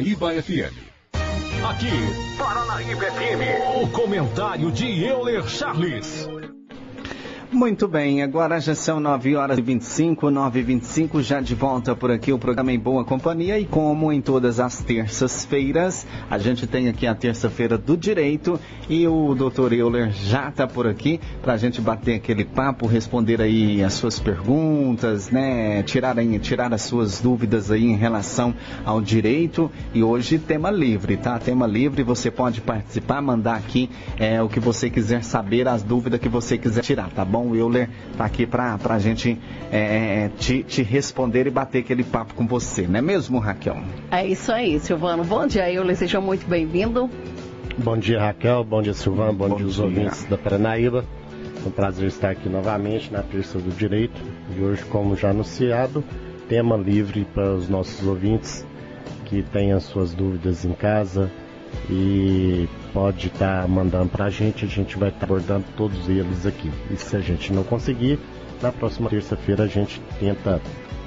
Iba FM. Aqui, Paranaíba FM. O comentário de Euler Charles. Muito bem, agora já são 9 horas e 25, 9 e 25, já de volta por aqui o programa em boa companhia e como em todas as terças-feiras, a gente tem aqui a terça-feira do direito e o doutor Euler já está por aqui para a gente bater aquele papo, responder aí as suas perguntas, né, tirar, aí, tirar as suas dúvidas aí em relação ao direito e hoje tema livre, tá? Tema livre, você pode participar, mandar aqui é, o que você quiser saber, as dúvidas que você quiser tirar, tá bom? Bom, o Euler está aqui para a gente é, é, te, te, responder e bater aquele papo com você, não é mesmo, Raquel? É isso aí, Silvano. Bom dia, Euler, seja muito bem-vindo. Bom dia, Raquel. Bom dia, Silvano. Bom, bom dia, os ouvintes da Paranaíba. É um prazer estar aqui novamente na Terça do Direito. E hoje, como já anunciado, tema livre para os nossos ouvintes que têm as suas dúvidas em casa, e pode estar tá mandando para a gente, a gente vai estar tá abordando todos eles aqui. E se a gente não conseguir, na próxima terça-feira a gente tenta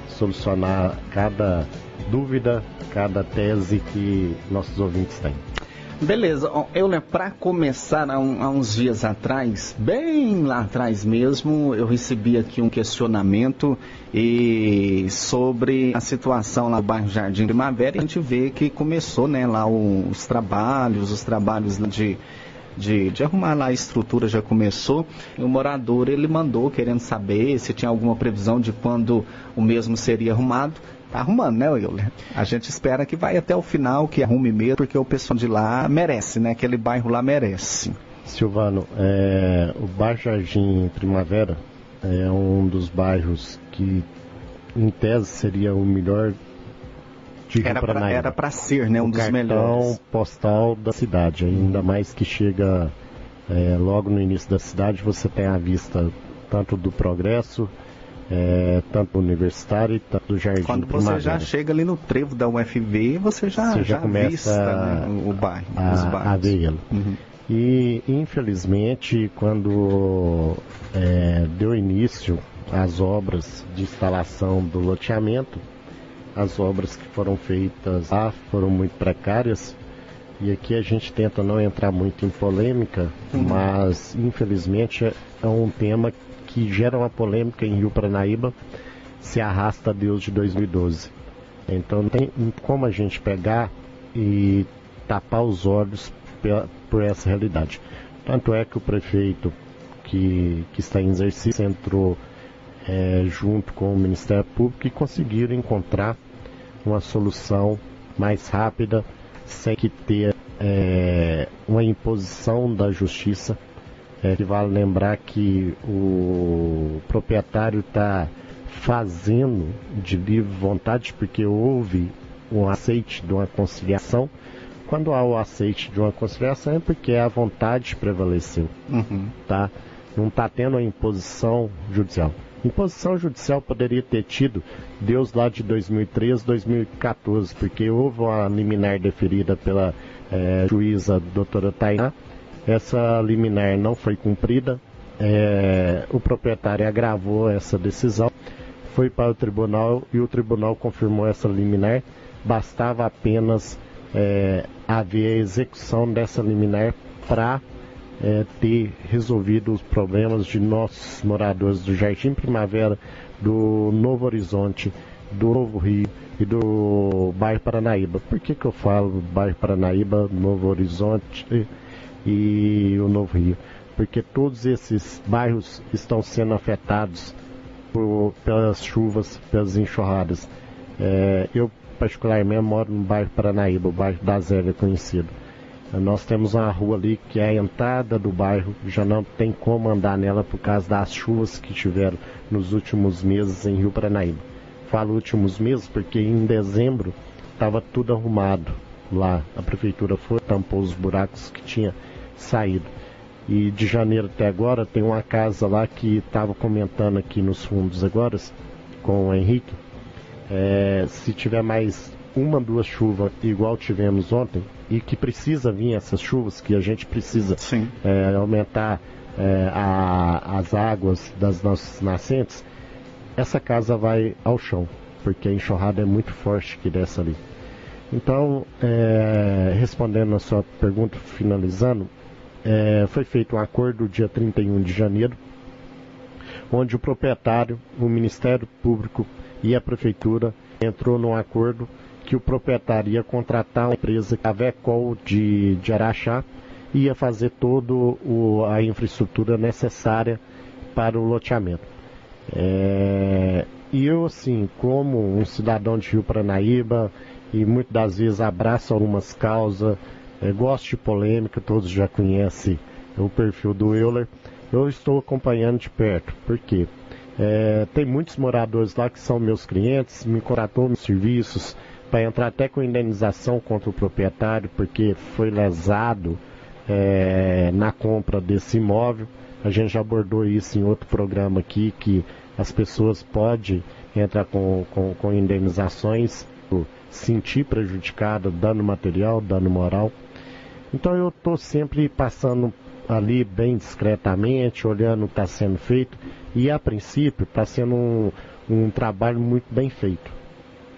solucionar cada dúvida, cada tese que nossos ouvintes têm. Beleza, eu para começar há, um, há, uns dias atrás, bem lá atrás mesmo, eu recebi aqui um questionamento e sobre a situação lá no bairro Jardim Primavera. A gente vê que começou, né, lá os trabalhos, os trabalhos de de, de, arrumar lá a estrutura já começou. E o morador ele mandou querendo saber se tinha alguma previsão de quando o mesmo seria arrumado. Tá arrumando, né, Euler? A gente espera que vai até o final, que arrume mesmo, porque o pessoal de lá merece, né? Aquele bairro lá merece. Silvano, é, o bairro Jardim Primavera é um dos bairros que, em tese, seria o melhor de Era para ser, né? Um o dos melhores. postal da cidade, ainda mais que chega é, logo no início da cidade, você tem a vista tanto do progresso é, tanto universitário tanto do jardim Quando você já chega ali no trevo da UFV, você já, você já, já começa vista, né, o bairro, a, os bairros. a ele. Uhum. E infelizmente, quando é, deu início às obras de instalação do loteamento, as obras que foram feitas lá foram muito precárias. E aqui a gente tenta não entrar muito em polêmica, uhum. mas infelizmente é um tema que gera uma polêmica em Rio Paranaíba se arrasta Deus de 2012. Então não tem como a gente pegar e tapar os olhos por essa realidade. Tanto é que o prefeito que, que está em exercício entrou é, junto com o Ministério Público e conseguiram encontrar uma solução mais rápida, sem que ter é, uma imposição da justiça é, que vale lembrar que o proprietário está fazendo de livre vontade porque houve um aceite de uma conciliação. Quando há o aceite de uma conciliação é porque a vontade prevaleceu, uhum. tá? Não está tendo a imposição judicial. Imposição judicial poderia ter tido Deus lá de 2013, 2014, porque houve uma liminar deferida pela é, juíza doutora Tainá, essa liminar não foi cumprida, é, o proprietário agravou essa decisão, foi para o tribunal e o tribunal confirmou essa liminar. Bastava apenas é, haver a execução dessa liminar para é, ter resolvido os problemas de nossos moradores do Jardim Primavera, do Novo Horizonte, do Novo Rio e do bairro Paranaíba. Por que, que eu falo bairro Paranaíba, Novo Horizonte e o Novo Rio, porque todos esses bairros estão sendo afetados por, pelas chuvas, pelas enxurradas. É, eu, particularmente, moro no bairro Paranaíba, o bairro da Zélia conhecido. Nós temos uma rua ali que é a entrada do bairro, já não tem como andar nela por causa das chuvas que tiveram nos últimos meses em Rio Paranaíba. Falo últimos meses porque em dezembro estava tudo arrumado lá. A prefeitura foi, tampou os buracos que tinha saído. E de janeiro até agora tem uma casa lá que estava comentando aqui nos fundos agora com o Henrique. É, se tiver mais uma, duas chuvas igual tivemos ontem, e que precisa vir essas chuvas, que a gente precisa é, aumentar é, a, as águas das nossas nascentes, essa casa vai ao chão, porque a enxurrada é muito forte que desce ali. Então, é, respondendo a sua pergunta, finalizando, é, foi feito um acordo dia 31 de janeiro, onde o proprietário, o Ministério Público e a Prefeitura entrou num acordo que o proprietário ia contratar uma empresa, a Vecol de, de Araxá, ia fazer toda a infraestrutura necessária para o loteamento. É, e eu, assim, como um cidadão de Rio Paranaíba, e muitas das vezes abraço algumas causas, é, gosto de polêmica, todos já conhecem o perfil do Euler, eu estou acompanhando de perto. Por quê? É, tem muitos moradores lá que são meus clientes, me contratou nos serviços para entrar até com indenização contra o proprietário, porque foi lesado é, na compra desse imóvel. A gente já abordou isso em outro programa aqui, que as pessoas podem entrar com, com, com indenizações, sentir prejudicado, dano material, dano moral. Então eu estou sempre passando ali bem discretamente, olhando o que está sendo feito, e a princípio está sendo um, um trabalho muito bem feito,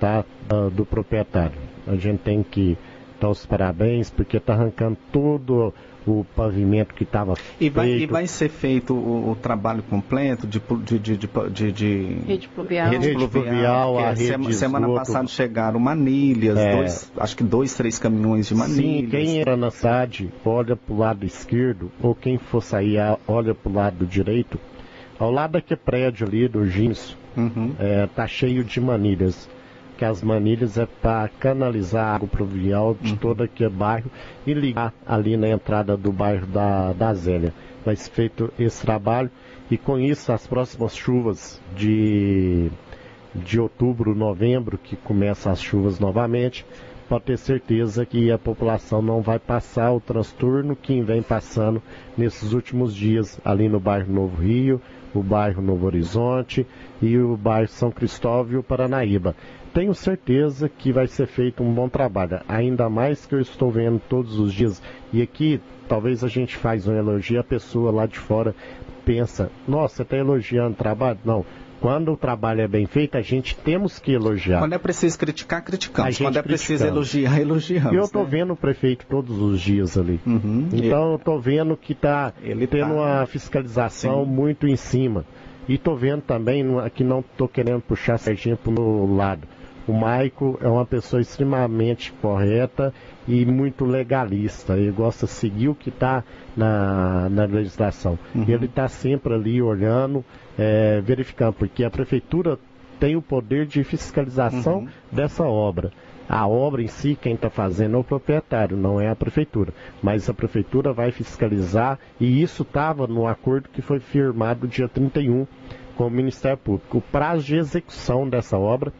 tá? Do proprietário. A gente tem que dar os parabéns, porque está arrancando todo o pavimento que estava feito. E vai ser feito o, o trabalho completo de, de, de, de, de rede pluvial, rede rede pluvial a rede sema, semana passada chegaram manilhas, É. dois, acho que dois, três caminhões de manilhas. Sim, quem entra na cidade olha para o lado esquerdo, ou quem for sair olha para o lado direito, ao lado daquele prédio ali do Gins, Uhum. é, tá cheio de manilhas. Que as manilhas é para canalizar a água pluvial de todo aquele bairro e ligar ali na entrada do bairro da, da Zélia. Vai ser feito esse trabalho e com isso as próximas chuvas de, de outubro, novembro, que começam as chuvas novamente, pode ter certeza que a população não vai passar o transtorno que vem passando nesses últimos dias ali no bairro Novo Rio, o bairro Novo Horizonte e o bairro São Cristóvão e o Paranaíba. Tenho certeza que vai ser feito um bom trabalho, ainda mais que eu estou vendo todos os dias. E aqui, talvez a gente faz um elogio, a pessoa lá de fora pensa, nossa, você está elogiando o trabalho? Não. Quando o trabalho é bem feito, a gente temos que elogiar. Quando é preciso criticar, criticamos. Quando é preciso elogiar, elogiamos. E eu estou né? vendo o prefeito todos os dias ali. Uhum. Então eu estou vendo que está tendo tá- uma fiscalização Sim. muito em cima. E estou vendo também, aqui não estou querendo puxar a sardinha para o lado. O Maico é uma pessoa extremamente correta e muito legalista. Ele gosta de seguir o que está na, na legislação. Uhum. Ele está sempre ali olhando, é, verificando, porque a prefeitura tem o poder de fiscalização Uhum. dessa obra. A obra em si, quem está fazendo é o proprietário, não é a prefeitura. Mas a prefeitura vai fiscalizar e isso estava no acordo que foi firmado dia 31 com o Ministério Público. O prazo de execução dessa obra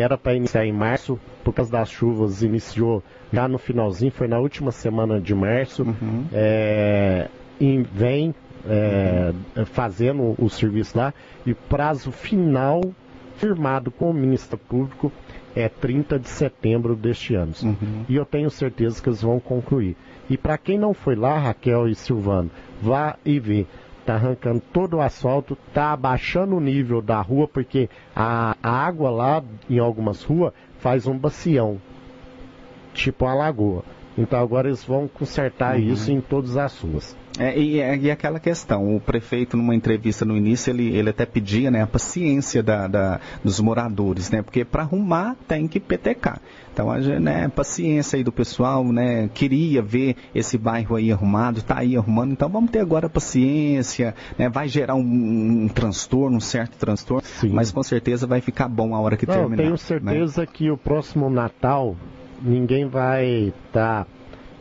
era para iniciar em março, por causa das chuvas, iniciou já no finalzinho, foi na última semana de março. Uhum. É, e vem é, fazendo o serviço lá e o prazo final firmado com o Ministério Público é 30 de setembro deste ano. Uhum. E eu tenho certeza que eles vão concluir. E para quem não foi lá, Raquel e Silvano, vá e vê. Tá arrancando todo o asfalto, tá abaixando o nível da rua, porque a, a água lá em algumas ruas faz um bacião, tipo uma lagoa. Então agora eles vão consertar isso em todas as ruas. É, e, e aquela questão, o prefeito numa entrevista no início, ele, ele até pedia né, a paciência da, da- dos moradores, né? Porque para arrumar tem que petecar. Então, a né, paciência aí do pessoal, né? Queria ver esse bairro aí arrumado, tá aí arrumando, então vamos ter agora paciência, né? Vai gerar um, um transtorno, um certo transtorno, Sim. mas com certeza vai ficar bom a hora que Não, terminar. tenho né? certeza que o próximo Natal ninguém vai estar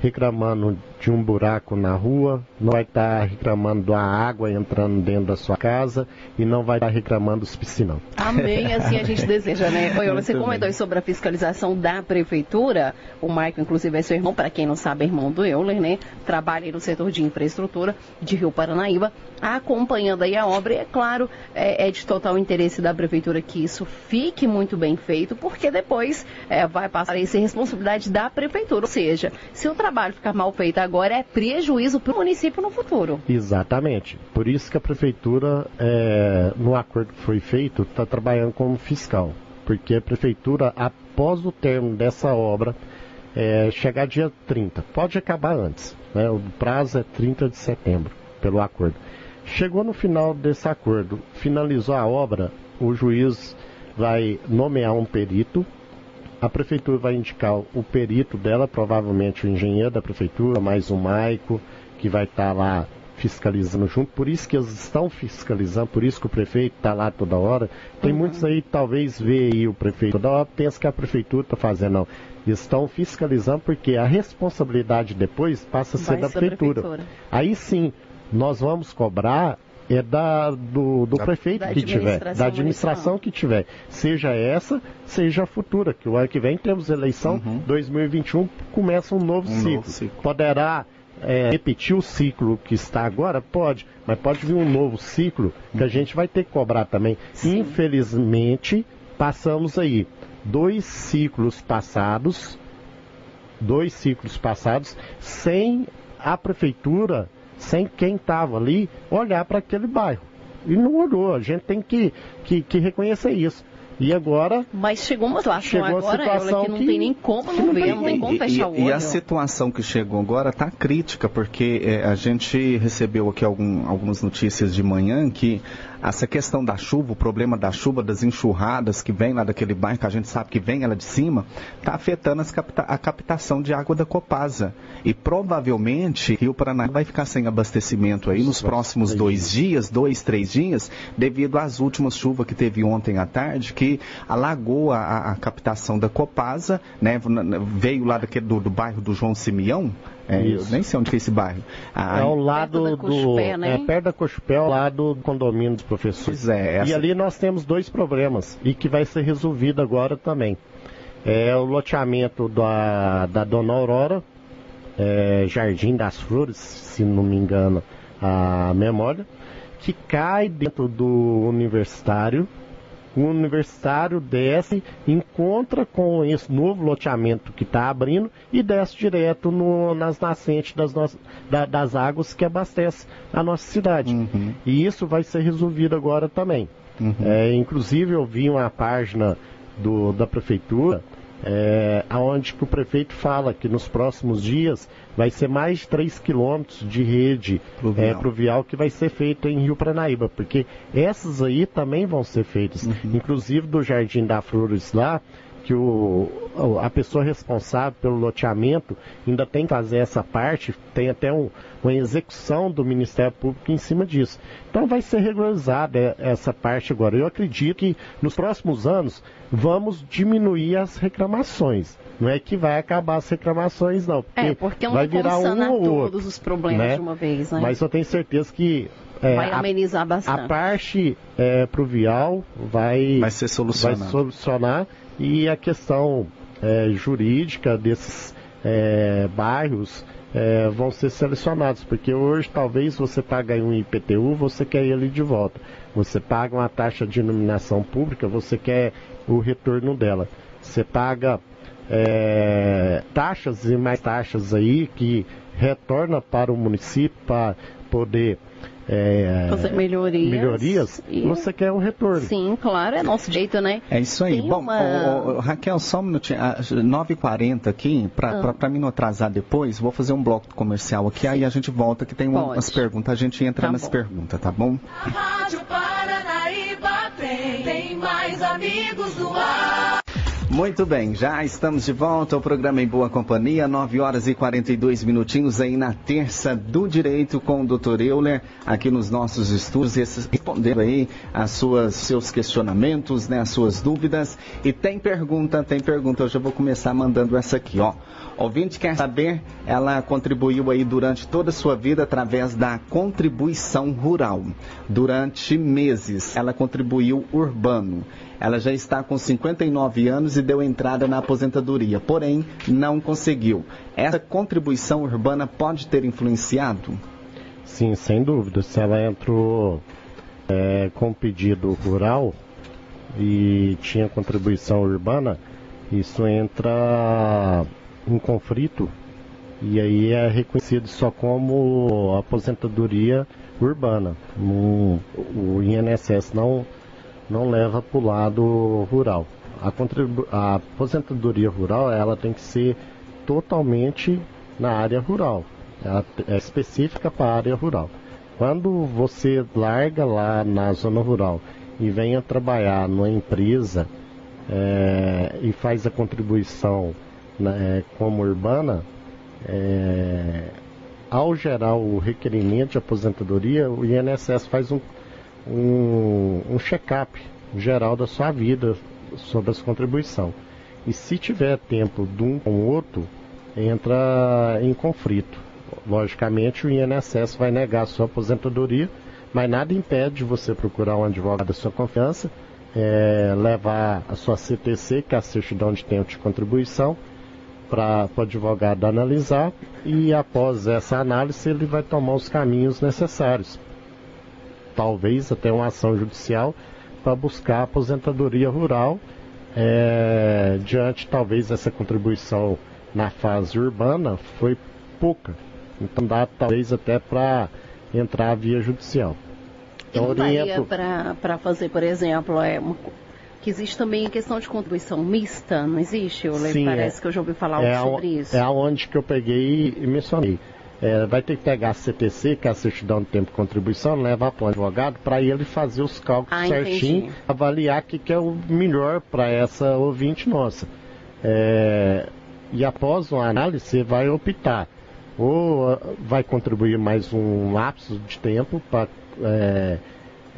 reclamando de um buraco na rua, não vai estar reclamando da água entrando dentro da sua casa e não vai estar reclamando dos piscinão. Amém, assim a gente deseja, né? Oi, você Muito comentou bem. sobre a fiscalização da prefeitura. O Maicon, inclusive, é seu irmão, para quem não sabe, é irmão do Euler, né? Trabalha no setor de infraestrutura de Rio Paranaíba, acompanhando aí a obra. E é claro, é, é de total interesse da prefeitura que isso fique muito bem feito, porque depois é, vai passar a ser responsabilidade da prefeitura. Ou seja, se o trabalho ficar mal feito agora, é prejuízo para o município no futuro. Exatamente. Por isso que a prefeitura, é, no acordo que foi feito, está trabalhando como fiscal. Porque a prefeitura, após o término dessa obra, é, chegar dia 30. Pode acabar antes. Né? O prazo é 30 de setembro, pelo acordo. Chegou no final desse acordo, finalizou a obra, o juiz vai nomear um perito, a prefeitura vai indicar o perito dela, provavelmente o engenheiro da prefeitura, mais um maico, que vai estar tá lá fiscalizando junto, por isso que eles estão fiscalizando, por isso que o prefeito está lá toda hora. Tem uhum. muitos aí, talvez, vê aí o prefeito toda hora, pensa que a prefeitura está fazendo, não. Estão fiscalizando porque a responsabilidade depois passa a ser da prefeitura. prefeitura. Aí sim, nós vamos cobrar é da, do, do da, prefeito da que tiver, da administração municipal. que tiver. Seja essa, seja a futura, que o ano que vem temos eleição, uhum. 2021 começa um novo, um ciclo. novo ciclo. Poderá é, repetir o ciclo que está agora? Pode, mas pode vir um novo ciclo que a uhum. gente vai ter que cobrar também. Sim. Infelizmente, passamos aí dois ciclos passados, dois ciclos passados, sem a prefeitura sem quem estava ali olhar para aquele bairro. E não olhou. A gente tem que, que, que reconhecer isso. E agora. Mas chegou uma situação chegou agora, situação que não que, tem nem como não ver, não tem como fechar o olho. E a situação que chegou agora está crítica, porque é, a gente recebeu aqui algum, algumas notícias de manhã que essa questão da chuva, o problema da chuva, das enxurradas que vem lá daquele bairro, que a gente sabe que vem ela de cima, está afetando capta a captação de água da Copasa. E provavelmente Rio Paraná vai ficar sem abastecimento aí nos próximos dois dias, dois, três dias, devido às últimas chuvas que teve ontem à tarde, que alagou a, a captação da Copasa, né? Veio lá daquele, do, do bairro do João Simeão, é, eu nem sei onde é esse bairro. Ah, é ao lado do. né? É perto da Cochupé, ao lado do condomínio dos professores. É, essa... E ali nós temos dois problemas e que vai ser resolvido agora também. É o loteamento da, da Dona Aurora, é, Jardim das Flores, se não me engano a memória, que cai dentro do universitário o universitário desce, encontra com esse novo loteamento que está abrindo e desce direto no, nas nascentes das, da, das águas que abastecem a nossa cidade. Uhum. E isso vai ser resolvido agora também. Uhum. É, inclusive eu vi uma página do, da prefeitura é, onde que o prefeito fala que nos próximos dias vai ser mais de 3 quilômetros de rede pluvial. É, pluvial que vai ser feito em Rio Pranaíba, porque essas aí também vão ser feitas, uhum. inclusive do Jardim da Flores lá, que o, a pessoa responsável pelo loteamento ainda tem que fazer essa parte, tem até um, uma execução do Ministério Público em cima disso. Então vai ser regularizada essa parte agora. Eu acredito que nos próximos anos vamos diminuir as reclamações. Não é que vai acabar as reclamações, não. Porque é, porque não vai virar um ou outro, todos os problemas né? de uma vez, né? Mas eu tenho certeza que é, vai amenizar bastante. A parte é, pluvial vai, vai ser solucionada. Vai solucionar e a questão é, jurídica desses é, bairros é, vão ser selecionados, porque hoje talvez você paga um IPTU, você quer ele de volta. Você paga uma taxa de iluminação pública, você quer o retorno dela. Você paga é, taxas e mais taxas aí que retorna para o município para poder é, fazer melhorias. melhorias e... você quer um retorno. Sim, claro, é nosso jeito, né? É isso aí. Tem Bom, uma... Raquel, só um minutinho. 9h40 aqui, para ah. mim não atrasar depois, vou fazer um bloco comercial aqui, Sim. aí a gente volta que tem Pode. umas perguntas, a gente entra tá nas bom. perguntas, tá bom? A Rádio Paranaíba tem, tem mais amigos do ar. Muito bem, já estamos de volta ao programa Em Boa Companhia, 9 horas e 42 minutinhos aí na terça do direito com o Dr. Euler, aqui nos nossos estudos, respondendo aí as suas, seus questionamentos, né, as suas dúvidas. E tem pergunta, tem pergunta, eu já vou começar mandando essa aqui, ó. Ouvinte quer saber, ela contribuiu aí durante toda a sua vida através da contribuição rural. Durante meses, ela contribuiu urbano. Ela já está com 59 anos e deu entrada na aposentadoria, porém não conseguiu. Essa contribuição urbana pode ter influenciado? Sim, sem dúvida. Se ela entrou é, com pedido rural e tinha contribuição urbana, isso entra em conflito e aí é reconhecido só como aposentadoria urbana. o INSS não não leva para o lado rural. A, a, aposentadoria rural ela tem que ser totalmente na área rural. Ela é específica para a área rural. Quando você larga lá na zona rural e venha trabalhar numa empresa é, e faz a contribuição né, como urbana, é, ao gerar o requerimento de aposentadoria, o INSS faz um, um, um check-up geral da sua vida sobre essa contribuição. E se tiver tempo de um com o outro, entra em conflito. Logicamente, o INSS vai negar a sua aposentadoria, mas nada impede você procurar um advogado da sua confiança, é, levar a sua CTC, que é a certidão de tempo de contribuição, para o advogado analisar e após essa análise ele vai tomar os caminhos necessários. Talvez até uma ação judicial para buscar a aposentadoria rural é, diante talvez essa contribuição na fase urbana foi pouca. Então dá talvez até para entrar via judicial. Então, oriento... para fazer, por exemplo, é uma, que existe também a questão de contribuição mista, não existe? Eu Sim, Parece é, que eu já ouvi falar é sobre isso. É aonde que eu peguei e mencionei. É, vai ter que pegar a CTC, que é a certidão de tempo de contribuição, levar para o advogado para ele fazer os cálculos ah, certinho, avaliar o que, que é o melhor para essa ouvinte nossa. É, e após uma análise, você vai optar. Ou uh, vai contribuir mais um lapso de tempo para é,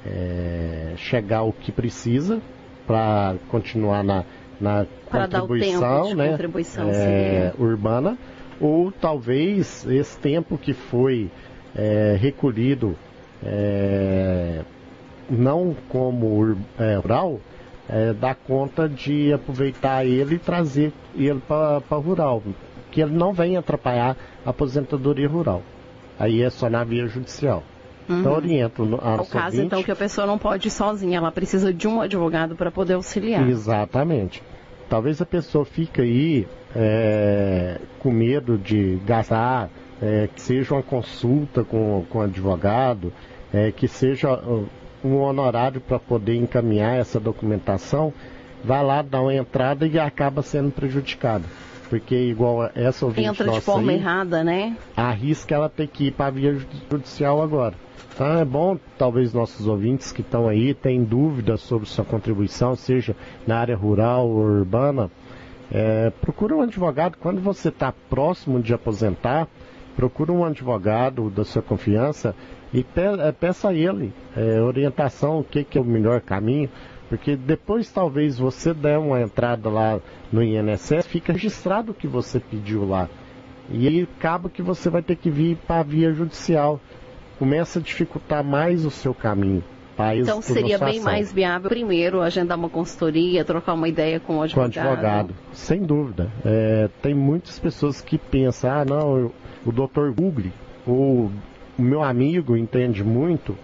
é, chegar ao que precisa, para continuar na, na contribuição, né, contribuição é, urbana, ou talvez esse tempo que foi é, recolhido é, não como é, rural, é, dá conta de aproveitar ele e trazer ele para rural, que ele não venha atrapalhar a aposentadoria rural. Aí é só na via judicial. Uhum. Então oriento a É o caso então que a pessoa não pode ir sozinha, ela precisa de um advogado para poder auxiliar. Exatamente. Talvez a pessoa fique aí é, com medo de gastar, é, que seja uma consulta com, com advogado, é, que seja um honorário para poder encaminhar essa documentação, vai lá, dá uma entrada e acaba sendo prejudicado porque igual essa ouvinte Entra de forma aí, errada, né? Arrisca ela ter que ir para a via judicial agora. Então é bom, talvez nossos ouvintes que estão aí têm dúvidas sobre sua contribuição, seja na área rural ou urbana, é, procura um advogado. Quando você está próximo de aposentar, procura um advogado da sua confiança e é, peça a ele é, orientação, o que, que é o melhor caminho. Porque depois talvez você der uma entrada lá no INSS, fica registrado o que você pediu lá. E aí acaba que você vai ter que vir para a via judicial. Começa a dificultar mais o seu caminho. Então seria bem mais viável primeiro agendar uma consultoria, trocar uma ideia com o advogado. Com o advogado, sem dúvida. É, tem muitas pessoas que pensam, ah não, eu, o doutor Google, ou o meu amigo entende muito,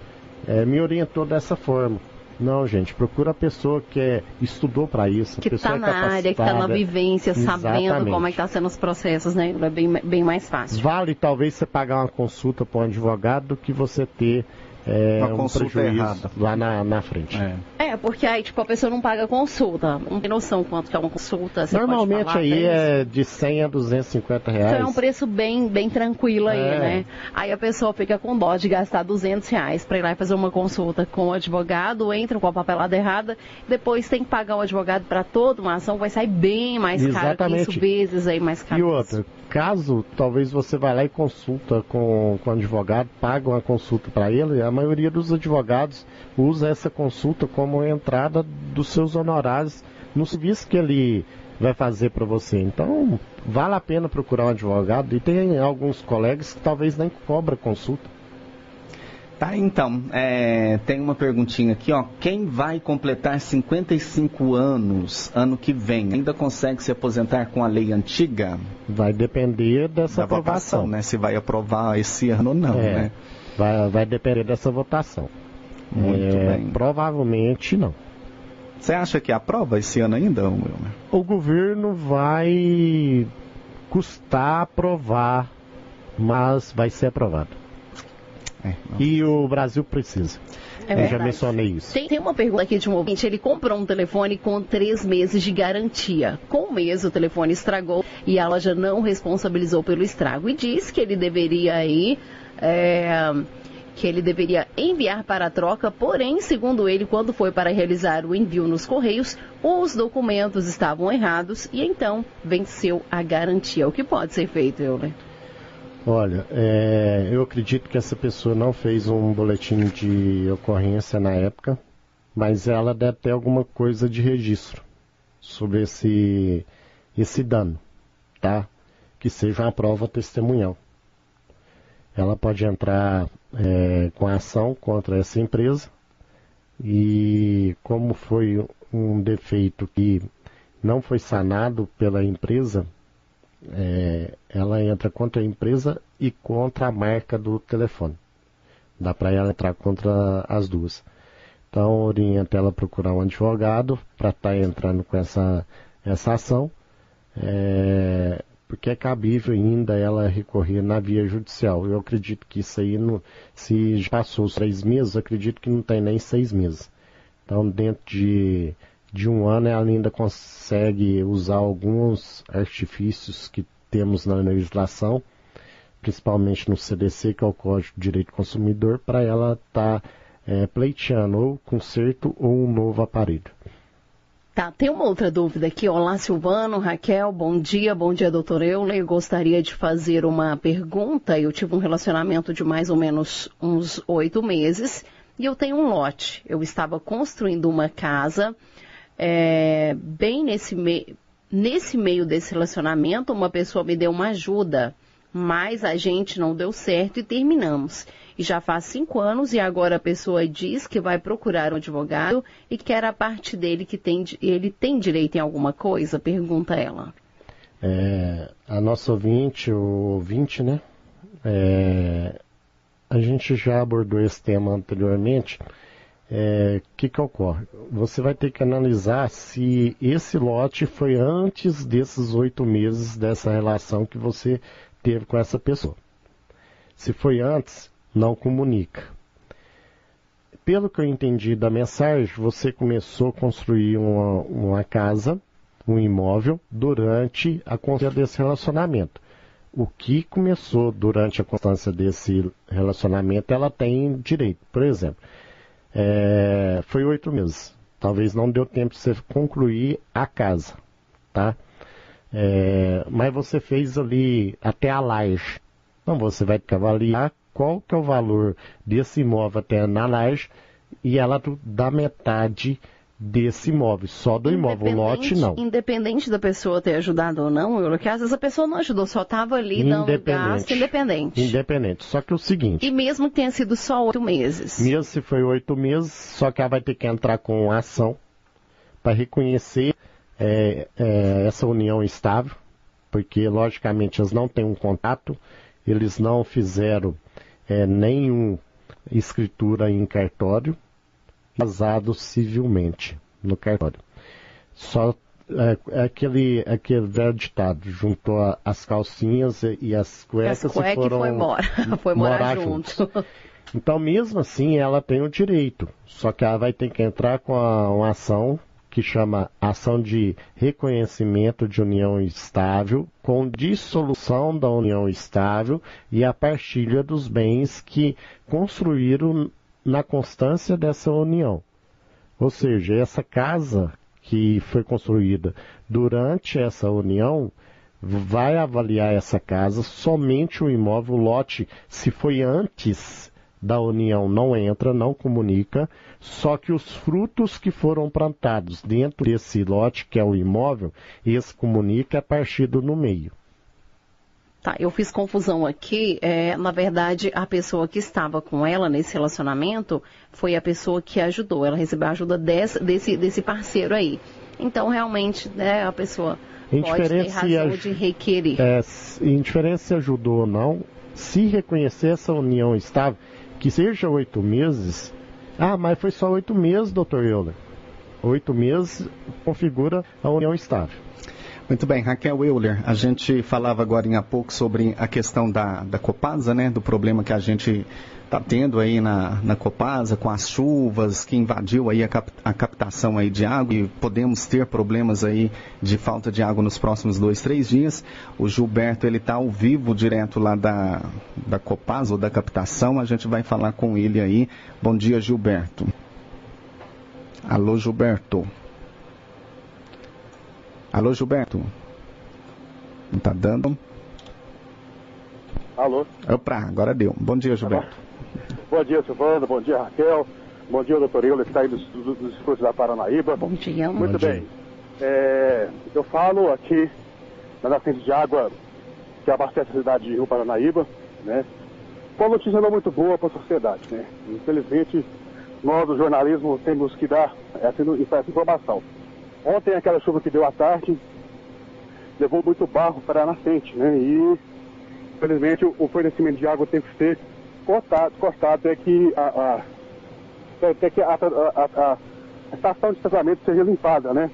é, me orientou dessa forma. Não, gente, procura a pessoa que é, estudou para isso. Que está na área, que está na vivência, Exatamente. sabendo como é que está sendo os processos, né? É bem, bem mais fácil. Vale talvez você pagar uma consulta para um advogado do que você ter é, um prejuízo errada. lá na, na frente. É. é. porque aí tipo, a pessoa não paga consulta. Não tem noção quanto que é uma consulta. Normalmente falar, aí é de 100 a 250 reais. Então é um preço bem, bem tranquilo aí, é. né? Aí a pessoa fica com dó de gastar 200 reais para ir lá e fazer uma consulta com o advogado, entra com a papelada errada, depois tem que pagar o advogado para toda uma ação, vai sair bem mais Exatamente. caro que isso, vezes aí mais caro. E outra, caso talvez você vá lá e consulta com, com o advogado, paga uma consulta para ele, a maioria dos advogados usa essa consulta como entrada dos seus honorários no serviço que ele vai fazer para você. Então, vale a pena procurar um advogado e tem alguns colegas que talvez nem cobra consulta. Tá, então, é, tem uma perguntinha aqui, ó. Quem vai completar 55 anos ano que vem, ainda consegue se aposentar com a lei antiga? Vai depender dessa da aprovação. Votação, né? Se vai aprovar esse ano ou não, é, né? Vai, vai depender dessa votação. Muito é, bem. Provavelmente não. Você acha que aprova esse ano ainda, Wilmer? O governo vai custar aprovar, mas vai ser aprovado. É, e o Brasil precisa. É Eu já mencionei isso. Tem, tem, uma pergunta aqui de um ouvinte. Ele comprou um telefone com três meses de garantia. Com um mês o telefone estragou e a loja não responsabilizou pelo estrago. E diz que ele deveria ir. É, que ele deveria enviar para a troca, porém, segundo ele, quando foi para realizar o envio nos Correios, os documentos estavam errados e então venceu a garantia. O que pode ser feito, Euler? Olha, é, eu acredito que essa pessoa não fez um boletim de ocorrência na época, mas ela deve ter alguma coisa de registro sobre esse, esse dano, tá? Que seja uma prova testemunhal. Ela pode entrar é, com ação contra essa empresa e como foi um defeito que não foi sanado pela empresa, é, ela entra contra a empresa e contra a marca do telefone. Dá para ela entrar contra as duas. Então, orienta ela a procurar um advogado para estar tá entrando com essa, essa ação, é, porque é cabível ainda ela recorrer na via judicial. Eu acredito que isso aí, no, se passou os três meses, acredito que não tem nem seis meses. Então, dentro de de um ano ela ainda consegue usar alguns artifícios que temos na legislação, principalmente no CDC, que é o Código de Direito do Consumidor, para ela estar tá, é, pleiteando ou conserto ou um novo aparelho. Tá, tem uma outra dúvida aqui. Olá, Silvano, Raquel, bom dia, bom dia, doutor Euler. Eu gostaria de fazer uma pergunta. Eu tive um relacionamento de mais ou menos uns oito meses e eu tenho um lote. Eu estava construindo uma casa é, bem nesse, me... nesse meio desse relacionamento, uma pessoa me deu uma ajuda, mas a gente não deu certo e terminamos. E já faz cinco anos e agora a pessoa diz que vai procurar um advogado e quer a parte dele que tem, ele tem direito em alguma coisa? Pergunta ela. É, a nossa ouvinte, o ouvinte, né? É, a gente já abordou esse tema anteriormente o é, que, que ocorre? Você vai ter que analisar se esse lote foi antes desses oito meses dessa relação que você teve com essa pessoa. Se foi antes, não comunica. Pelo que eu entendi da mensagem, você começou a construir uma, uma casa, um imóvel, durante a constância desse relacionamento. O que começou durante a constância desse relacionamento, ela tem direito. Por exemplo, é, foi oito meses. Talvez não deu tempo de você concluir a casa, tá? É, mas você fez ali até a laje. Então você vai ter que avaliar qual que é o valor desse imóvel até na laje e ela dá metade desse imóvel, só do imóvel, o lote não. Independente da pessoa ter ajudado ou não, eu, que às vezes a pessoa não ajudou, só estava ali dando gasto independente. Independente. Só que o seguinte. E mesmo que tenha sido só oito meses. Mesmo se foi oito meses, só que ela vai ter que entrar com ação para reconhecer é, é, essa união estável, porque logicamente eles não têm um contato, eles não fizeram é, nenhum escritura em cartório, casado civilmente no cartório. Só é, aquele, aquele velho ditado, juntou as calcinhas e, as cuecas as cuecas e foram foi embora, foi morar, morar junto. Então, mesmo assim, ela tem o direito, só que ela vai ter que entrar com a, uma ação que chama ação de reconhecimento de união estável, com dissolução da união estável e a partilha dos bens que construíram na constância dessa união. Ou seja, essa casa que foi construída durante essa união vai avaliar essa casa somente o imóvel, o lote, se foi antes da união, não entra, não comunica, só que os frutos que foram plantados dentro desse lote, que é o imóvel, esse comunica a partir do no meio. Tá, eu fiz confusão aqui. É, na verdade, a pessoa que estava com ela nesse relacionamento foi a pessoa que ajudou. Ela recebeu a ajuda desse, desse, desse parceiro aí. Então, realmente, né, a pessoa pode ter razão de requerer. É, indiferente se ajudou ou não, se reconhecer essa união estável, que seja oito meses. Ah, mas foi só oito meses, doutor Euler. Oito meses configura a união estável. Muito bem, Raquel Euler, a gente falava agora há pouco sobre a questão da, da Copasa, né, do problema que a gente está tendo aí na, na Copasa com as chuvas que invadiu aí a, cap, a, captação aí de água e podemos ter problemas aí de falta de água nos próximos dois, três dias. O Gilberto ele está ao vivo direto lá da, da Copasa ou da captação, a gente vai falar com ele aí. Bom dia, Gilberto. Alô, Gilberto. Alô, Gilberto. Não tá dando? Alô? Opa, agora deu. Bom dia, Gilberto. Bom dia, Silvana. Bom dia, Raquel. Bom dia, doutor Euler, que está aí dos, dos estúdios da Paranaíba. Bom dia, Muito Bom bem. É, eu falo aqui na nascente de água que abastece a cidade de Rio Paranaíba, né? Uma notícia não muito boa para a sociedade, né? Infelizmente, nós do jornalismo temos que dar essa, essa informação. Ontem aquela chuva que deu à tarde levou muito barro para a nascente, né? E infelizmente o fornecimento de água tem que ser cortado, cortado até que a, a até que a, a, a, estação de tratamento seja limpada, né?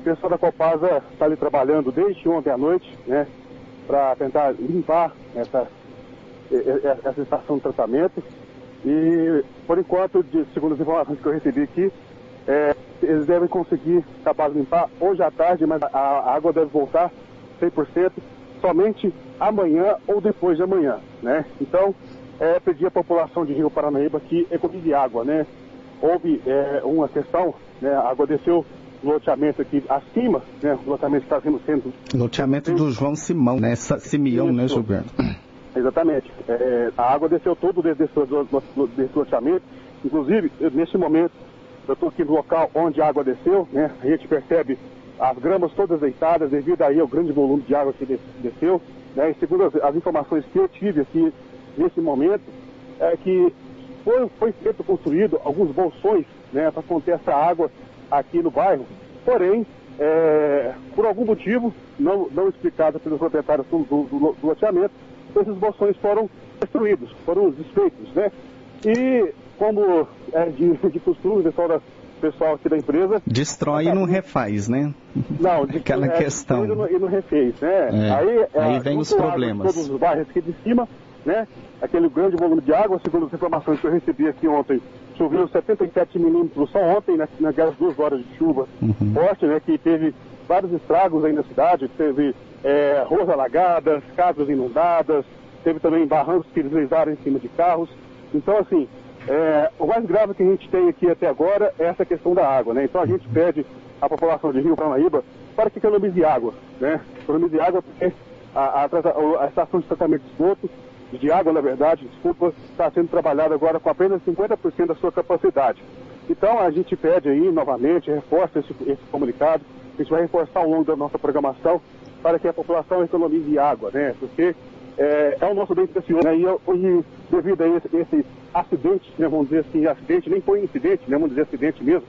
O pessoal da Copasa está ali trabalhando desde ontem à noite, né? Para tentar limpar essa, essa estação de tratamento. E, por enquanto, de, segundo as informações que eu recebi aqui, é, eles devem conseguir capaz de limpar hoje à tarde, mas a, água deve voltar 100% somente amanhã ou depois de amanhã, né? Então, é, pedir à população de Rio Paranaíba que economize água, né? Houve é, uma questão, né? A água desceu no loteamento aqui acima, né? O loteamento está sendo sendo... Loteamento do João Simão, né? Simeão, né, Gilberto? Exatamente. É, a água desceu todo desse, desse, loteamento. Inclusive, nesse momento, eu estou aqui no local onde a água desceu, né? A gente percebe as gramas todas deitadas devido aí ao grande volume de água que desceu. Né? E segundo as, as, informações que eu tive aqui nesse momento, é que foi, foi feito construído alguns bolsões né, para conter essa água aqui no bairro. Porém, é, por algum motivo, não, não explicado pelos proprietários do, do, do, do loteamento, esses bolsões foram destruídos, foram desfeitos, né? E como é de, de costume, pessoal, da, pessoal aqui da empresa. Destrói e não refaz, né? Não, aquela é, questão. E não, e não refez, né? É, aí, é, aí vem os problemas. Todos os bairros aqui de cima, né? Aquele grande volume de água, segundo as informações que eu recebi aqui ontem, choveu 77 milímetros só ontem, né, naquelas duas horas de chuva uhum. forte, né? Que teve vários estragos aí na cidade, teve é, ruas alagadas, casas inundadas, teve também barrancos que deslizaram em cima de carros. Então, assim, é, o mais grave que a gente tem aqui até agora é essa questão da água, né? Então a gente pede à população de Rio Paranaíba para que economize água, né? Economize água porque a, a, a, estação de tratamento de esgoto, de água, na verdade, desculpa, está sendo trabalhada agora com apenas 50% da sua capacidade. Então a gente pede aí novamente, reforça esse, esse comunicado, a gente vai reforçar ao longo da nossa programação para que a população economize água, né? Porque é, é o nosso bem precioso, né? E, e devido a esse, esse acidente, né, vamos dizer assim, acidente, nem foi incidente, né, vamos dizer acidente mesmo,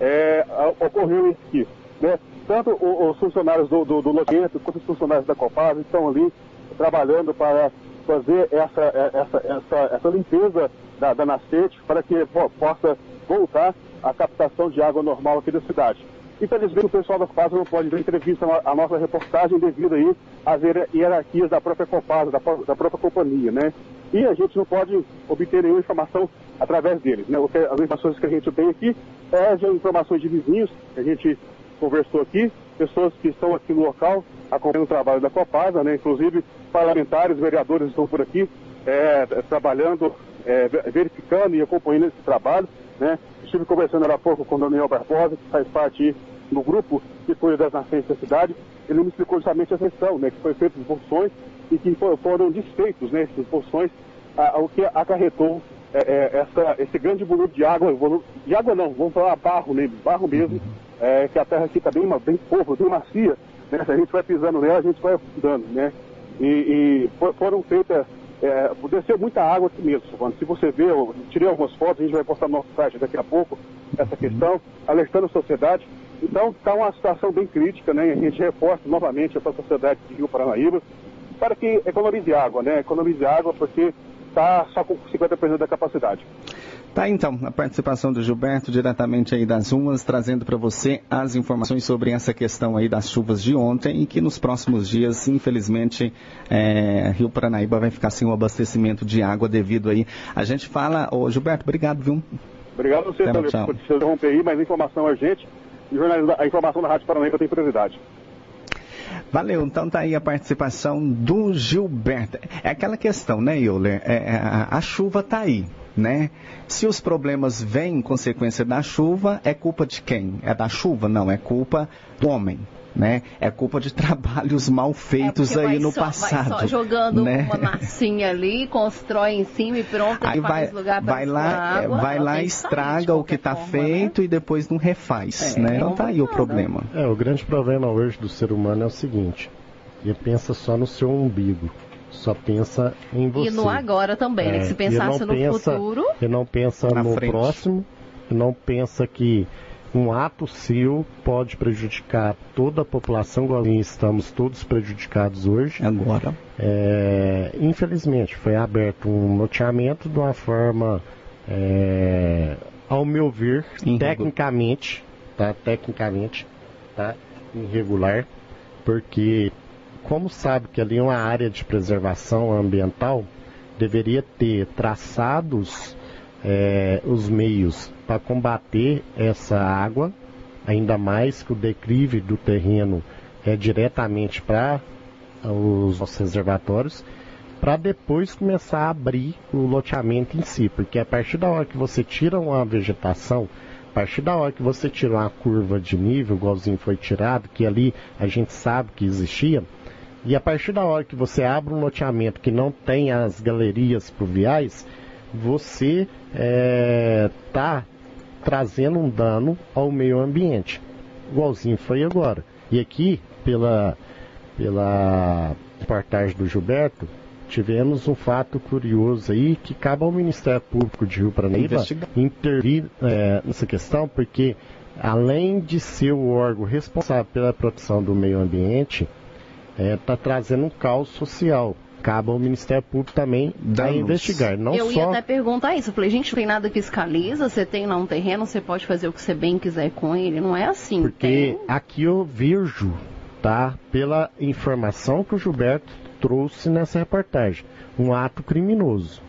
é, ocorreu isso aqui. Né? Tanto os funcionários do, do, do loteamento quanto os funcionários da Copasa estão ali trabalhando para fazer essa, essa, essa, essa limpeza da, da nascente para que pô, possa voltar a captação de água normal aqui da cidade. Infelizmente, o pessoal da Copasa não pode dar entrevista à nossa reportagem devido aí às hierarquias da própria Copasa, da, da própria companhia, né? E a gente não pode obter nenhuma informação através deles, né? As informações que a gente tem aqui é de informações de vizinhos, que a gente conversou aqui, pessoas que estão aqui no local acompanhando o trabalho da Copasa, né? Inclusive parlamentares, vereadores estão por aqui é, trabalhando, é, verificando e acompanhando esse trabalho, né? Estive conversando há pouco com o Daniel Barbosa, que faz parte do grupo que foi das nascentes da cidade. Ele me explicou justamente essa questão, né, que foi feito bolsões e que foram desfeitos, né, esses bolsões, a, o que acarretou é, é, essa, esse grande volume de água, volume, de água não, vamos falar barro mesmo, barro mesmo, é, que a terra aqui está bem, bem fofa, bem macia, né, se a gente vai pisando nela, a gente vai afundando, né, e, e foram feitas é, desceu muita água aqui mesmo. Se você ver, eu tirei algumas fotos, a gente vai postar no nosso site daqui a pouco essa questão, alertando a sociedade. Então está uma situação bem crítica, né? A gente reforça novamente para a sociedade de Rio Paranaíba para que economize água, né? Economize água porque está só com 50% da capacidade. Tá então, a participação do Gilberto diretamente aí das ruas, trazendo para você as informações sobre essa questão aí das chuvas de ontem e que nos próximos dias, infelizmente, é, Rio Paranaíba vai ficar sem o abastecimento de água devido aí. A gente fala, ô Gilberto, obrigado, viu? Obrigado a você, Tchau, tchau. por interromper aí, mas informação a gente, a informação da Rádio Paranaíba tem prioridade. Valeu, então tá aí a participação do Gilberto. É aquela questão, né, Euler? É, é a, a chuva tá aí né? Se os problemas vêm em consequência da chuva, é culpa de quem? É da chuva? Não, é culpa do homem. Né? É culpa de trabalhos mal feitos é aí no só, passado. Vai só jogando né? uma massinha ali, constrói em cima e pronto, aí vai, lugar vai lá, água, vai lá estraga o que está feito né? e depois não refaz, é, né? Então tá aí o problema. É, o grande problema hoje do ser humano é o seguinte: ele pensa só no seu umbigo só pensa em você. E no agora também, é, né? Que se pensasse no pensa, futuro. E não pensa no frente. próximo, e não pensa que um ato seu pode prejudicar toda a população, igual estamos todos prejudicados hoje. Agora. É, infelizmente, foi aberto um loteamento de uma forma, é, ao meu ver, tecnicamente, tá? Tecnicamente, tá? Irregular, porque como sabe que ali é uma área de preservação ambiental, deveria ter traçados é, os meios para combater essa água, ainda mais que o declive do terreno é diretamente para os reservatórios, para depois começar a abrir o loteamento em si, porque a partir da hora que você tira uma vegetação, a partir da hora que você tira uma curva de nível, igualzinho foi tirado, que ali a gente sabe que existia, e a partir da hora que você abre um loteamento que não tem as galerias pluviais, você está é, trazendo um dano ao meio ambiente. Igualzinho foi agora. E aqui, pela, pela reportagem do Gilberto, tivemos um fato curioso aí que cabe ao Ministério Público de Rio Paranaíba intervir é, nessa questão, porque além de ser o órgão responsável pela proteção do meio ambiente, está é, tá trazendo um caos social. Cabe ao Ministério Público também a investigar. Não eu só... ia até perguntar isso. Eu falei, gente, não tem nada que fiscaliza, você tem lá um terreno, você pode fazer o que você bem quiser com ele. Não é assim. Porque tem... aqui eu vejo, tá? Pela informação que o Gilberto trouxe nessa reportagem, um ato criminoso.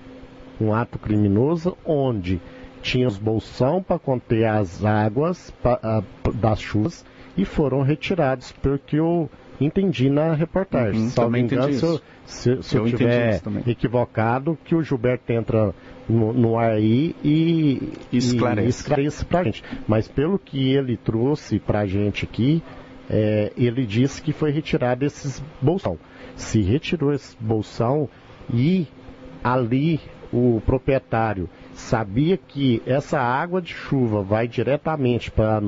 Um ato criminoso onde tinha os bolsão para conter as águas pra, das chuvas e foram retirados porque o entendi na reportagem. Uhum, Salvo engano, se eu, se, se eu, eu tiver equivocado, que o Gilberto entra no, no ar aí e, esclarece. e esclarece pra gente. Mas pelo que ele trouxe pra gente aqui, é, ele disse que foi retirado esses bolsão. Se retirou esse bolsão e ali o proprietário sabia que essa água de chuva vai diretamente para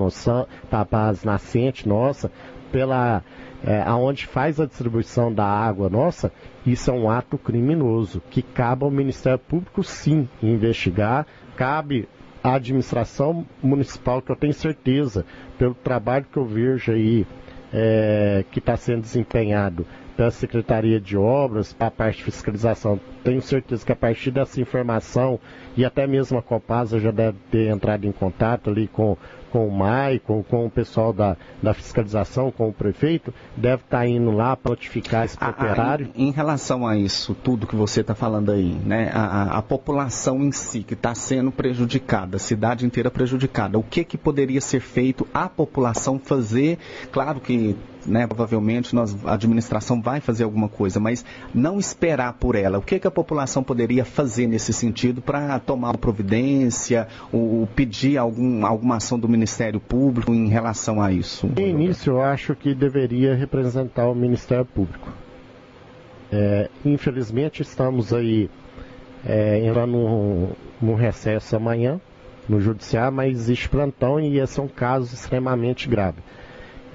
as nascentes nossa, pela é, aonde faz a distribuição da água nossa, isso é um ato criminoso que cabe ao Ministério Público sim investigar, cabe à administração municipal, que eu tenho certeza, pelo trabalho que eu vejo aí é, que está sendo desempenhado pela Secretaria de Obras, para a parte de fiscalização. Tenho certeza que a partir dessa informação, e até mesmo a Copasa já deve ter entrado em contato ali com com o MAI, com, o pessoal da, da fiscalização, com o prefeito, deve estar tá indo lá para notificar esse operário. Em, em, relação a isso, tudo que você está falando aí, né, a, a população em si que está sendo prejudicada, a cidade inteira prejudicada, o que, que poderia ser feito a população fazer? Claro que né, provavelmente nós, a administração vai fazer alguma coisa, mas não esperar por ela. O que, que a população poderia fazer nesse sentido para tomar providência ou pedir algum, alguma ação do Ministério Público em relação a isso? No início, eu acho que deveria representar o Ministério Público. É, infelizmente, estamos aí é, entrando num, recesso amanhã no judiciário, mas existe plantão e esse é um caso extremamente grave.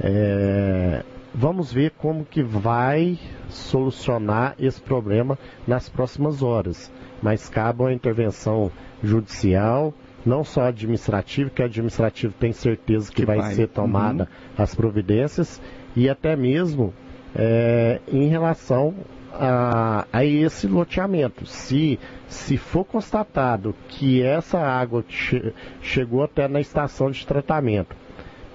É, vamos ver como que vai solucionar esse problema nas próximas horas. Mas cabe uma intervenção judicial, não só administrativa, que a administrativa tem certeza que, que vai, vai, ser tomada uhum. as providências, e até mesmo é, em relação a, a esse loteamento. Se, se for constatado que essa água que che, chegou até na estação de tratamento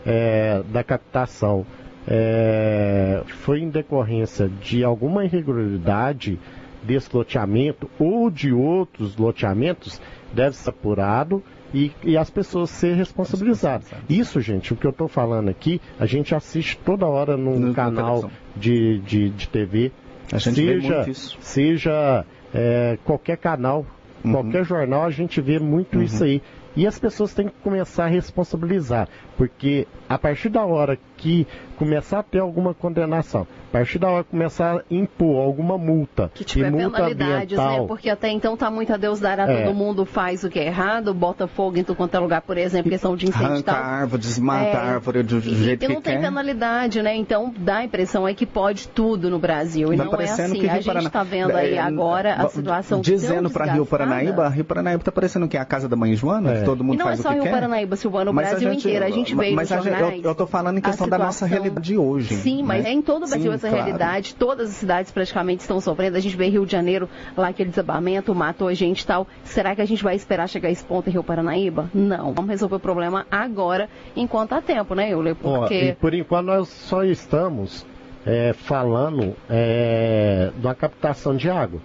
é, da captação é, foi em decorrência de alguma irregularidade desse loteamento ou de outros loteamentos, deve ser apurado e, e, as pessoas ser responsabilizadas. Isso, gente, o que eu estou falando aqui, a gente assiste toda hora num no, canal de, de, de TV, seja, seja é, qualquer canal, uhum. qualquer jornal, a gente vê muito uhum. isso aí. E as pessoas têm que começar a responsabilizar, porque a partir da hora que começar a ter alguma condenação, a partir da hora que começar a impor alguma multa, que tiver multa penalidades, né? ambiental, né? Porque até então tá muito a Deus dará, é. todo mundo faz o que é errado, bota fogo em tudo quanto é lugar, por exemplo, questão de incêndio Arranca tal. árvore, desmata é, a árvore do jeito e que não tem quer. penalidade, né? Então dá a impressão é que pode tudo no Brasil, e Tá não é assim. que A gente Paraná- está vendo aí É, agora a situação Dizendo tão para Rio. Paranaíba, Rio Paranaíba tá parecendo que é a casa da mãe Joana, É. que todo mundo E não é só o que Rio quer. Paranaíba, Silvano, o Mas a Brasil gente- inteiro. A gente veio mas nos a gente- eu- jornais. eu tô falando em questão da nossa realidade de hoje, Sim, mas né? é em todo o Brasil Sim, essa claro. realidade. Todas as cidades praticamente estão sofrendo. A gente vê Rio de Janeiro, lá aquele desabamento, matou a gente e tal. Será que a gente vai esperar chegar a esse ponto em Rio Paranaíba? Não. Vamos resolver o problema agora, enquanto há tempo, né, Euler? Porque... e por enquanto nós só estamos é, falando é, da captação de água,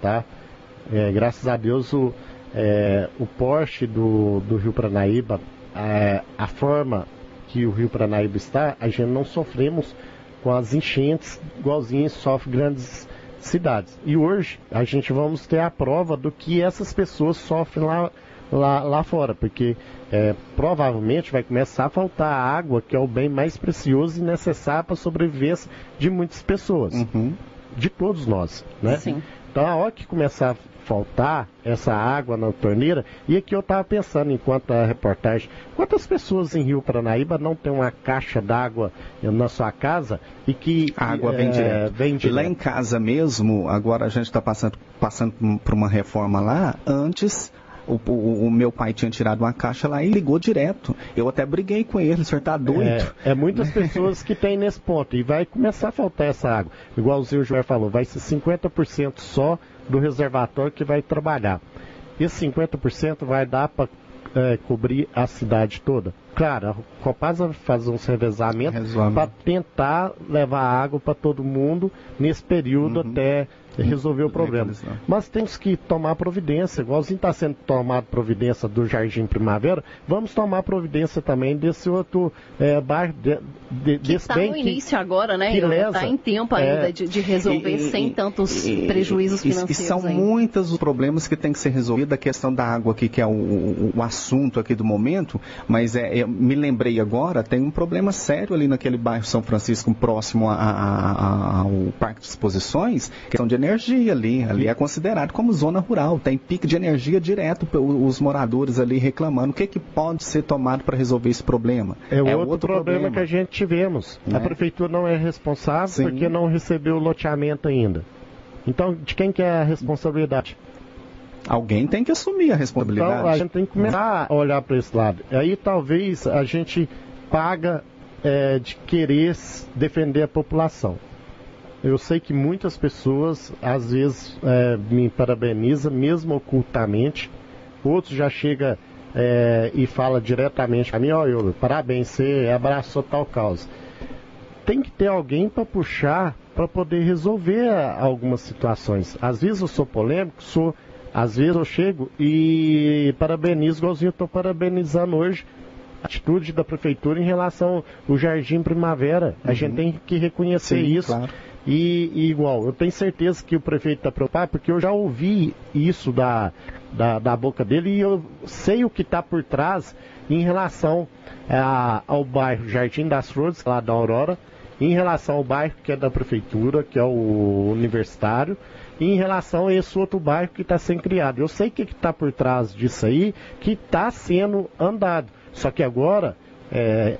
tá? É, graças a Deus o, é, o porte do, do Rio Paranaíba, é, a forma que o Rio Paranaíba está, a gente não sofremos com as enchentes igualzinho sofre grandes cidades. E hoje a gente vamos ter a prova do que essas pessoas sofrem lá, lá, lá fora, porque é, provavelmente vai começar a faltar água, que é o bem mais precioso e necessário para a sobrevivência de muitas pessoas, Uhum. de todos nós, né? Sim. Então, a hora que começar a faltar essa água na torneira, e aqui eu estava pensando, enquanto a reportagem, quantas pessoas em Rio Paranaíba não tem uma caixa d'água na sua casa e que A água vem é, direto. vem direto. Lá em casa mesmo, agora a gente está passando, passando por uma reforma lá. Antes, o, o- o meu pai tinha tirado uma caixa lá e ligou direto. Eu até briguei com ele, o senhor tá doido. É, é muitas pessoas que tem nesse ponto e vai começar a faltar essa água. Igual o Zé Joel falou, vai ser 50% só do reservatório que vai trabalhar. Esse 50% vai dar para cobrir a cidade toda. Claro, a Copasa vai fazer uns revezamentos Resolve. para tentar levar água para todo mundo nesse período até resolver o problema. Mas temos que tomar providência, igualzinho está sendo tomado providência do Jardim Primavera, vamos tomar providência também desse outro é, bairro, de, de, Que desse está bem no que- início agora, né? Está em tempo É. ainda de, de resolver E- e- sem tantos e- prejuízos financeiros. E são aí. muitos os problemas que tem que ser resolvidos. A questão da água aqui, que é o, o- o assunto aqui do momento, mas é, eu me lembrei agora, tem um problema sério ali naquele bairro São Francisco, próximo a- a- a- ao Parque de Exposições, questão de energia ali. Ali é considerado como zona rural. Tem pique de energia direto, os moradores ali reclamando. O que, que pode ser tomado para resolver esse problema? É, outro, problema, que a gente tivemos. Né? A prefeitura não é responsável Sim. porque não recebeu o loteamento ainda. Então, de quem que é a responsabilidade? Alguém tem que assumir a responsabilidade. Então, a gente tem que começar a olhar para esse lado. Aí, talvez, a gente paga é, de querer defender a população. Eu sei que muitas pessoas, às vezes, é, me parabenizam, mesmo ocultamente. Outros já chega é, e fala diretamente para mim, ó, eu, parabéns, você abraçou tal causa. Tem que ter alguém para puxar para poder resolver algumas situações. Às vezes eu sou polêmico, sou, às vezes eu chego e parabenizo, igualzinho eu estou parabenizando hoje a atitude da prefeitura em relação ao Jardim Primavera. A gente tem que reconhecer Sim, isso. claro. E, e igual, eu tenho certeza que o prefeito está preocupado, porque eu já ouvi isso da, da, da boca dele e eu sei o que está por trás em relação a- ao bairro Jardim das Flores, lá da Aurora, em relação ao bairro que é da prefeitura, que é o universitário, em relação a esse outro bairro que está sendo criado. Eu sei o que está por trás disso aí, que está sendo andado. Só que agora é,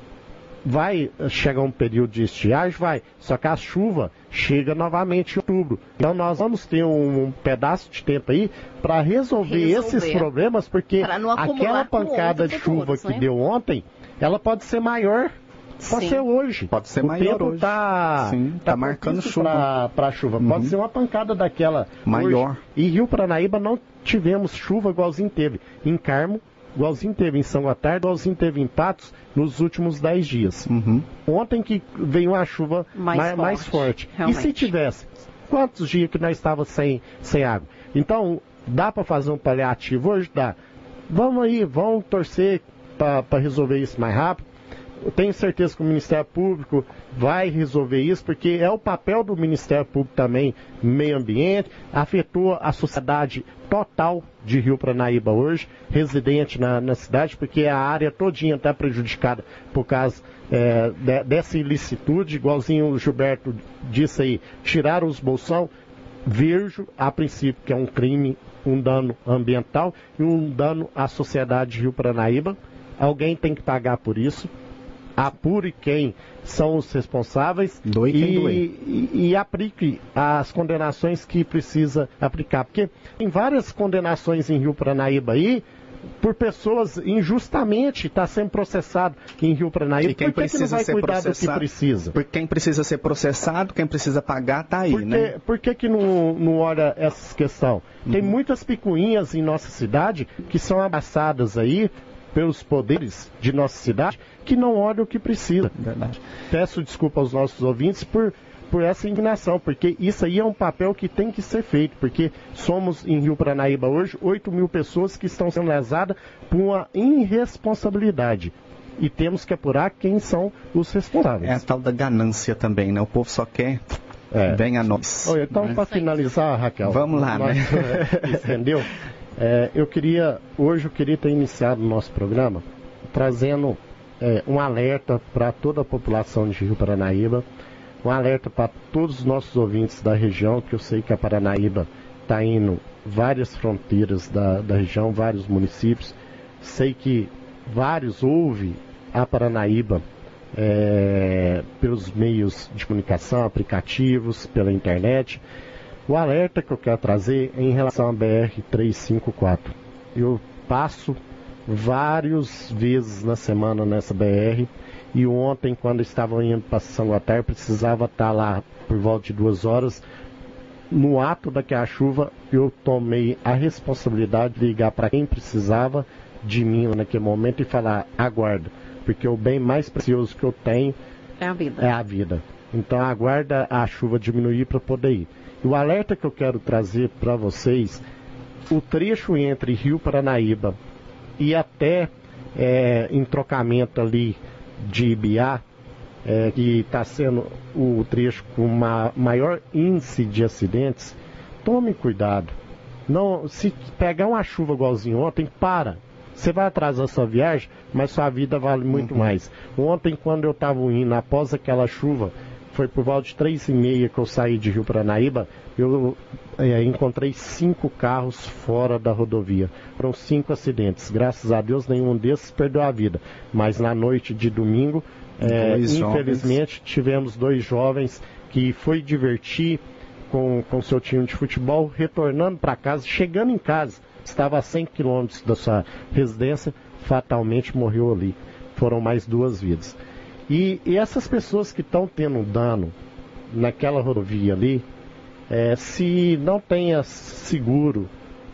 vai chegar um período de estiagem, vai. Só que a chuva chega novamente em outubro. Então nós vamos ter um, um pedaço de tempo aí para resolver, Resolver. esses problemas, porque aquela pancada de chuva futuros, que né? deu ontem, ela pode ser maior Pode Sim. ser hoje. Pode ser o maior tempo hoje. Tá, Sim, tá marcando propício chuva. pra chuva. Uhum. Pode ser uma pancada daquela. Maior. hoje. E Rio Paranaíba não tivemos chuva igualzinho teve. Em Carmo, igualzinho teve em São Gotardo, igualzinho teve em Patos nos últimos 10 dias. Uhum. Ontem que veio uma chuva Mais mais, mais forte, forte. E se tivesse? Quantos dias que nós estávamos sem, sem água? Então, dá para fazer um paliativo hoje? Dá. Vamos aí, vamos torcer para resolver isso mais rápido. Eu tenho certeza que o Ministério Público vai resolver isso, porque é o papel do Ministério Público também, meio ambiente, afetou a sociedade total de Rio Paranaíba hoje, residente na, na cidade, porque a área todinha está prejudicada por causa é, de- dessa ilicitude, igualzinho o Gilberto disse aí, tiraram os bolsão, vejo a princípio que é um crime, um dano ambiental e um dano à sociedade de Rio Paranaíba. Alguém tem que pagar por isso. Apure quem são os responsáveis Doe quem e, doer. e, e aplique as condenações que precisa aplicar. Porque tem várias condenações em Rio Paranaíba aí por pessoas injustamente está sendo processado em Rio Paranaíba. E quem por que, que não precisa vai ser que processado? precisa? Porque quem precisa ser processado, quem precisa pagar, tá aí, Por que, né? por que, que não, não olha essa questão? Tem Uhum. muitas picuinhas em nossa cidade que são abraçadas aí pelos poderes de nossa cidade que não olham o que precisa. Verdade. Peço desculpa aos nossos ouvintes por, por essa indignação, porque isso aí é um papel que tem que ser feito, porque somos em Rio Paranaíba hoje 8 mil pessoas que estão sendo lesadas por uma irresponsabilidade. E temos que apurar quem são os responsáveis. É a tal da ganância também, né? O povo só quer, É. vem a nós. Oi, então, né? para finalizar, Raquel. Vamos lá, nós- né? Entendeu? É, eu queria, hoje eu queria ter iniciado o nosso programa trazendo é, um alerta para toda a população de Rio Paranaíba, um alerta para todos os nossos ouvintes da região, que eu sei que a Paranaíba está indo várias fronteiras da, da região, vários municípios. Sei que vários ouvem a Paranaíba é, pelos meios de comunicação, aplicativos, pela internet. O alerta que eu quero trazer é em relação à BR-354. Eu passo várias vezes na semana nessa BR e ontem, quando estavam indo para São Gotardo, precisava estar lá por volta de duas horas. No ato daquela chuva, eu tomei a responsabilidade de ligar para quem precisava de mim naquele momento e falar: aguarda, porque o bem mais precioso que eu tenho É a vida. é a vida. Então aguarda a chuva diminuir para poder ir. O alerta que eu quero trazer para vocês, o trecho entre Rio Paranaíba e até é, em trocamento ali de Ibiá, é, que está sendo o trecho com ma maior índice de acidentes, tome cuidado. Não, se pegar uma chuva igualzinho ontem, para. Você vai atrasar sua viagem, mas sua vida vale muito mais. Ontem, quando eu estava indo, após aquela chuva, foi por volta de três e meia que eu saí de Rio Paranaíba, eu eh, encontrei cinco carros fora da rodovia. Foram cinco acidentes. Graças a Deus, nenhum desses perdeu a vida. Mas na noite de domingo, Dois infelizmente, tivemos dois jovens que foi divertir com, com seu time de futebol, retornando para casa, chegando em casa, estava a 100 quilômetros da sua residência, fatalmente morreu ali. Foram mais duas vidas. E, e essas pessoas que estão tendo dano naquela rodovia ali, eh, se não tenha seguro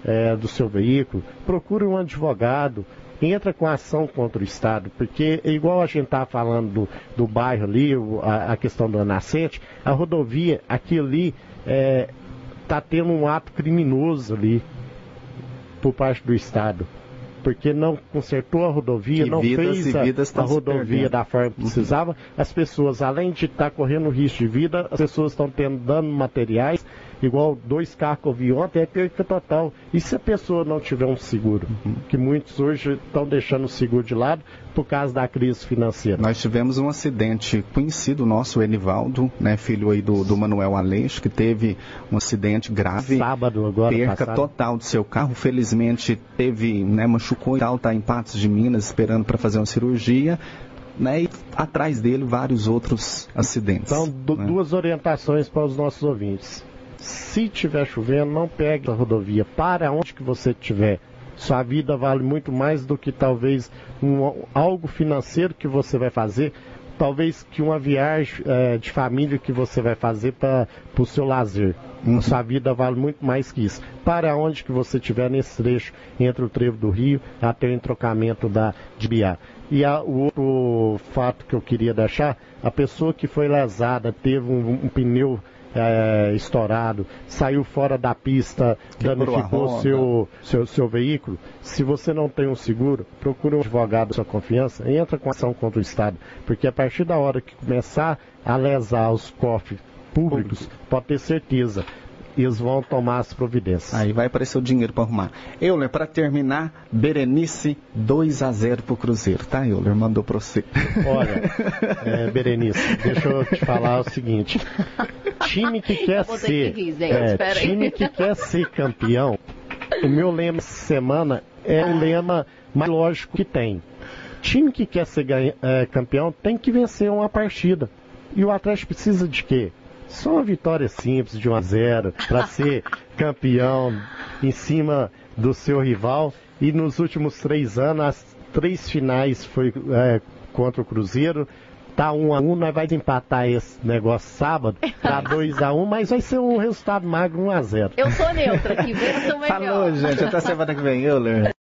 eh, do seu veículo, procure um advogado, entra com ação contra o Estado, porque é igual a gente estava falando do, do bairro ali, a, a questão da nascente, a rodovia, aqui ali, está tendo um ato criminoso ali por parte do Estado. Porque não consertou a rodovia, E não fez a, a rodovia da forma que precisava. As pessoas, além de estar correndo risco de vida, as pessoas estão tendo dano materiais, igual dois carros que eu vi ontem, é perda total. E se a pessoa não tiver um seguro? Que muitos hoje estão deixando o seguro de lado por causa da crise financeira. Nós tivemos um acidente conhecido nosso, o Enivaldo, né, filho aí do, do Manuel Aleixo, que teve um acidente grave. Sábado agora perca passado. total do seu carro. Felizmente teve, né, machucou e tal, tá em Patos de Minas esperando para fazer uma cirurgia. Né, e atrás dele vários outros acidentes. Então, né? duas orientações para os nossos ouvintes. Se tiver chovendo, não pegue a rodovia. Para onde que você estiver. Sua vida vale muito mais do que talvez um- algo financeiro que você vai fazer. talvez que uma viagem é, de família que você vai fazer para o seu lazer. Uhum. Sua vida vale muito mais que isso. Para onde que você estiver nesse trecho entre o trevo do Rio até o entrocamento da de Biá. E a, o outro fato que eu queria deixar, a pessoa que foi lesada, teve um, um pneu é, estourado, saiu fora da pista, danificou seu, seu, seu veículo, se você não tem um seguro, procure um advogado da sua confiança e entra com ação contra o Estado. Porque a partir da hora que começar a lesar os cofres públicos, pode ter certeza, eles vão tomar as providências. Aí vai aparecer o dinheiro para arrumar. Euler, para terminar, Berenice 2 a 0 pro Cruzeiro, tá, Euler? Mandou para você. Olha, é, Berenice, deixa eu te falar o seguinte. Time que quer ser, que é, time que quer ser campeão, o meu lema essa semana é o lema mais lógico que tem. Time que quer ser é, campeão tem que vencer uma partida. E o Atlético precisa de quê? Só uma vitória simples de 1 a 0 para ser campeão em cima do seu rival. E nos últimos três anos, as três finais foi é, contra o Cruzeiro. Tá 1 a 1 nós vamos empatar esse negócio sábado, tá 2 a 1 mas vai ser um resultado magro 1 a 0 Eu sou neutra, que vença o melhor. Falou, gente. Até semana que vem, Euler.